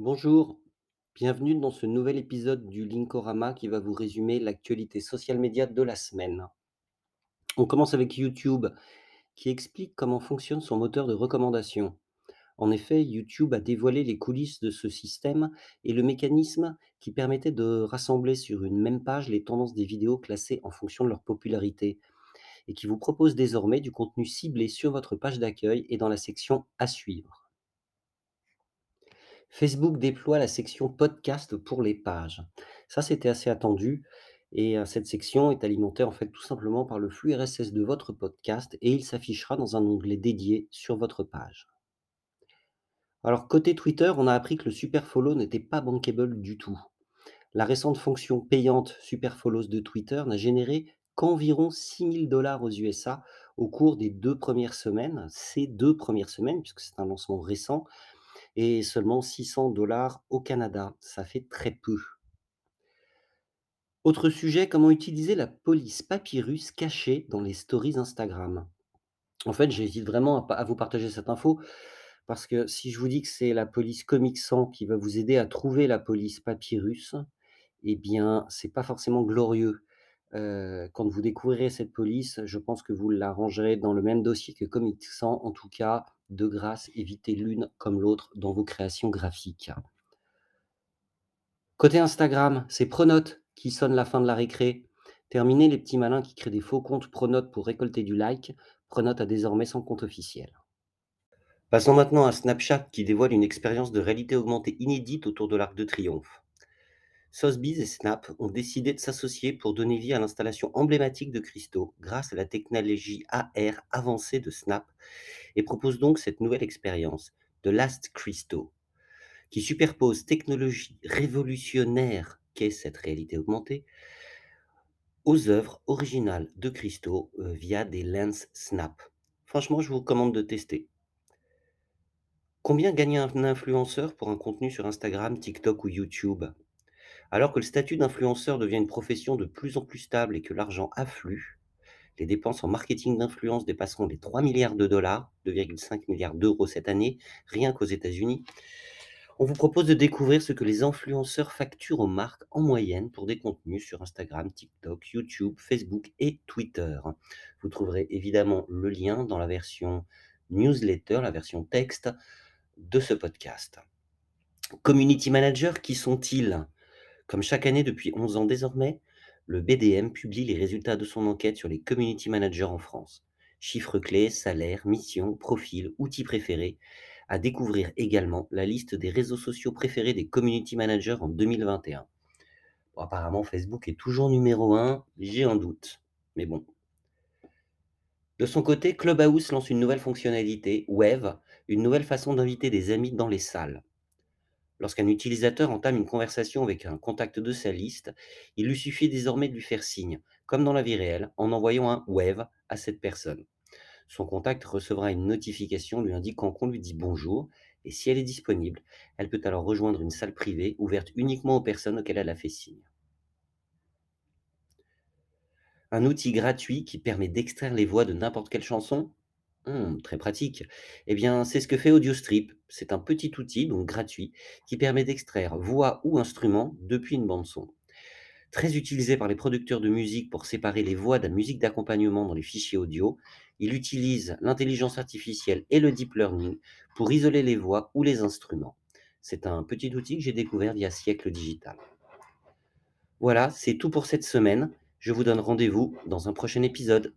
Bonjour, bienvenue dans ce nouvel épisode du Linkorama qui va vous résumer l'actualité social média de la semaine. On commence avec YouTube qui explique comment fonctionne son moteur de recommandation. En effet, YouTube a dévoilé les coulisses de ce système et le mécanisme qui permettait de rassembler sur une même page les tendances des vidéos classées en fonction de leur popularité et qui vous propose désormais du contenu ciblé sur votre page d'accueil et dans la section à suivre. Facebook déploie la section podcast pour les pages. Ça, c'était assez attendu et heu, cette section est alimentée, en fait, tout simplement par le flux RSS de votre podcast et il s'affichera dans un onglet dédié sur votre page. Alors côté Twitter, on a appris que le super follow n'était pas bankable du tout. La récente fonction payante super follows de Twitter n'a généré qu'environ 6 000 aux USA au cours des 2 premières semaines, ces 2 premières semaines, puisque c'est un lancement récent et seulement 600 au Canada. Ça fait très peu. Autre sujet, comment utiliser la police papyrus cachée dans les stories Instagram? En fait, j'hésite vraiment à, vous partager cette info parce que si je vous dis que c'est la police Comic Sans qui va vous aider à trouver la police papyrus, eh bien, c'est pas forcément glorieux. Heu, quand vous découvrirez cette police, je pense que vous la rangerez dans le même dossier que Comic Sans. En tout cas, de grâce, évitez l'une comme l'autre dans vos créations graphiques. Côté Instagram, c'est Pronote qui sonne la fin de la récré. Terminé les petits malins qui créent des faux comptes Pronote pour récolter du like. Pronote a désormais son compte officiel. Passons maintenant à Snapchat qui dévoile une expérience de réalité augmentée inédite autour de l'Arc de Triomphe. Sotheby's et Snap ont décidé de s'associer pour donner vie à l'installation emblématique de Christo grâce à la technologie AR avancée de Snap et proposent donc cette nouvelle expérience, The Last Christo, qui superpose technologie révolutionnaire qu'est cette réalité augmentée aux œuvres originales de Christo euh, via des lens Snap. Franchement, je vous recommande de tester. Combien gagne un influenceur pour un contenu sur Instagram, TikTok ou YouTube? Alors que le statut d'influenceur devient une profession de plus en plus stable et que l'argent afflue, les dépenses en marketing d'influence dépasseront les 3 milliards de dollars, 2,5 milliards d'euros cette année, rien qu'aux États-Unis. On vous propose de découvrir ce que les influenceurs facturent aux marques en moyenne pour des contenus sur Instagram, TikTok, YouTube, Facebook et Twitter. Vous trouverez évidemment le lien dans la version newsletter, la version texte de ce podcast. Community managers, qui sont-ils? Comme chaque année depuis 11 ans désormais, le BDM publie les résultats de son enquête sur les community managers en France. Chiffres clés, salaire, mission, profil, outils préférés. À découvrir également la liste des réseaux sociaux préférés des community managers en 2021. Bon, apparemment, Facebook est toujours numéro un, j'ai un doute. Mais bon. De son côté, Clubhouse lance une nouvelle fonctionnalité, Wave, une nouvelle façon d'inviter des amis dans les salles. Lorsqu'un utilisateur entame une conversation avec un contact de sa liste, il lui suffit désormais de lui faire signe, comme dans la vie réelle, en envoyant un wave à cette personne. Son contact recevra une notification lui indiquant qu'on lui dit bonjour, et si elle est disponible, elle peut alors rejoindre une salle privée ouverte uniquement aux personnes auxquelles elle a fait signe. Un outil gratuit qui permet d'extraire les voix de n'importe quelle chanson Mmh, très pratique. Eh bien, c'est ce que fait AudioStrip. C'est un petit outil, donc gratuit, qui permet d'extraire voix ou instrument depuis une bande son. Très utilisé par les producteurs de musique pour séparer les voix de la musique d'accompagnement dans les fichiers audio, il utilise l'intelligence artificielle et le deep learning pour isoler les voix ou les instruments. C'est un petit outil que j'ai découvert via Siècle Digital. Voilà, c'est tout pour cette semaine. Je vous donne rendez-vous dans un prochain épisode.